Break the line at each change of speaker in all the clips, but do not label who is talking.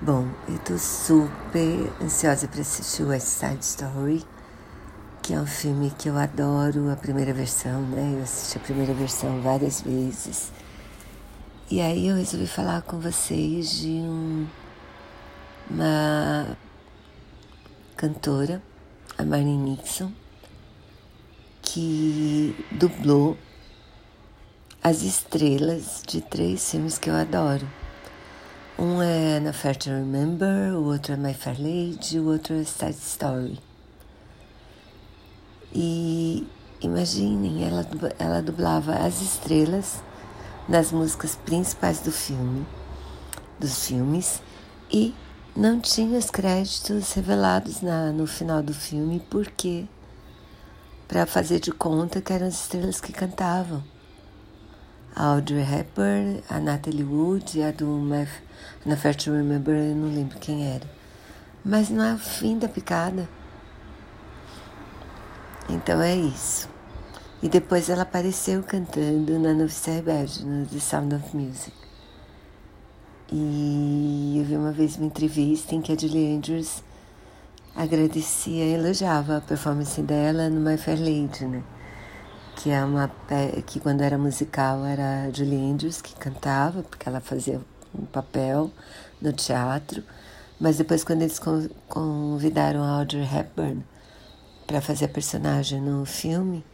Bom, eu tô super ansiosa para assistir West Side Story, que é um filme que eu adoro, a primeira versão, né? Eu assisti a primeira versão várias vezes. E aí eu resolvi falar com vocês de um, uma cantora, a Marnie Nixon, que dublou as estrelas de três filmes que eu adoro. Um é Na Fair to Remember, o outro é My Fair Lady, o outro é Side Story. E imaginem, ela, ela dublava as estrelas nas músicas principais do filme, dos filmes, e não tinha os créditos revelados na, no final do filme, porque para fazer de conta que eram as estrelas que cantavam a Audrey Hepburn, a Natalie Wood e a do Na Fair to Remember, eu não lembro quem era. Mas não é o fim da picada. Então é isso. E depois ela apareceu cantando na Novice Rebelde, no The Sound of Music. E eu vi uma vez uma entrevista em que a Julie Andrews agradecia e elogiava a performance dela no My Fair Lady, né? Que é uma que quando era musical era Julie Andrews que cantava, porque ela fazia um papel no teatro, mas depois quando eles convidaram a Audrey Hepburn para fazer a personagem no filme,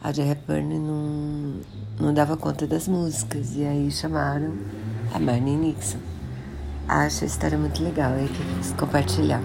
a Audrey Hepburn não, não dava conta das músicas e aí chamaram a Marnie Nixon. Acho a história muito legal, aí que compartilhar.